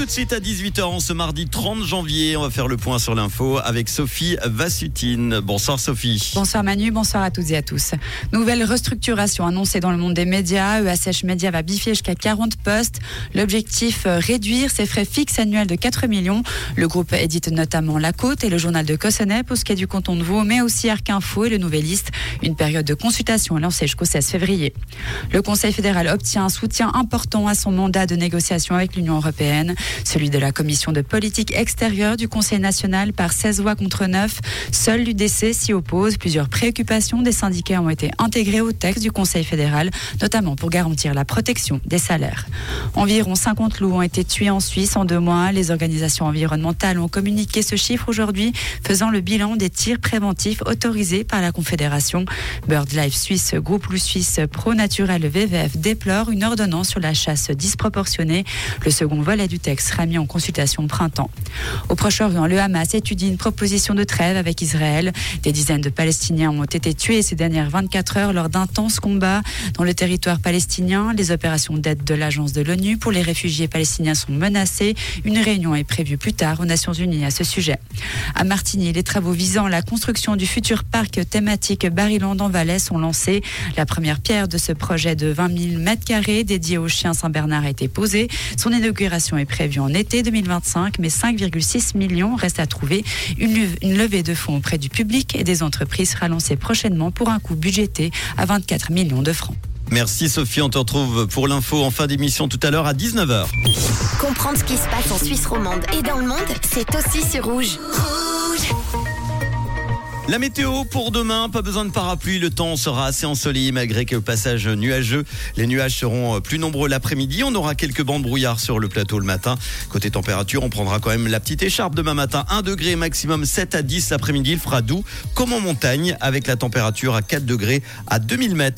tout de suite à 18h ce mardi 30 janvier. On va faire le point sur l'info avec Sophie Vassutine. Bonsoir Sophie. Bonsoir Manu, bonsoir à toutes et à tous. Nouvelle restructuration annoncée dans le monde des médias. ESH Média va biffer jusqu'à 40 postes. L'objectif, euh, réduire ses frais fixes annuels de 4 millions. Le groupe édite notamment La Côte et le journal de Cossonay, Pousquet du canton de Vaud, mais aussi Arc Info et le Nouvelliste. Une période de consultation est lancée jusqu'au 16 février. Le Conseil fédéral obtient un soutien important à son mandat de négociation avec l'Union européenne, celui de la Commission de politique extérieure du Conseil national par 16 voix contre 9. Seul l'UDC s'y oppose. Plusieurs préoccupations des syndicats ont été intégrées au texte du Conseil fédéral, notamment pour garantir la protection des salaires. Environ 50 loups ont été tués en Suisse en deux mois. Les organisations environnementales ont communiqué ce chiffre aujourd'hui, faisant le bilan des tirs préventifs autorisés par la Confédération. BirdLife Suisse, groupe loup suisse Pro Naturel VVF déplore une ordonnance sur la chasse disproportionnée. Le second volet du texte sera mis en consultation au printemps. Au Proche-Orient, le Hamas étudie une proposition de trêve avec Israël. Des dizaines de Palestiniens ont été tués ces dernières 24 heures lors d'intenses combats dans le territoire palestinien. Les opérations d'aide de l'agence de l'ONU pour les réfugiés palestiniens sont menacées. Une réunion est prévue plus tard aux Nations Unies à ce sujet. À Martigny, les travaux visant la construction du futur parc thématique Bariland en Valais sont lancés. La première pierre de ce projet de 20 000 mètres carrés dédié au chien Saint-Bernard a été posée. Son inauguration est prévue en été 2025, mais 5,6 millions restent à trouver. Une, une levée de fonds auprès du public et des entreprises sera lancée prochainement pour un coût budgété à 24 millions de francs. Merci Sophie, on te retrouve pour l'info en fin d'émission tout à l'heure à 19h. Comprendre ce qui se passe en Suisse romande et dans le monde, c'est aussi sur Rouge. Rouge La météo pour demain, pas besoin de parapluie, le temps sera assez ensoleillé malgré quelques passages nuageux. Les nuages seront plus nombreux l'après-midi, on aura quelques bancs de brouillard sur le plateau le matin. Côté température, on prendra quand même la petite écharpe demain matin, 1 degré maximum 7 à 10 l'après-midi, il fera doux comme en montagne avec la température à 4 degrés à 2000 mètres.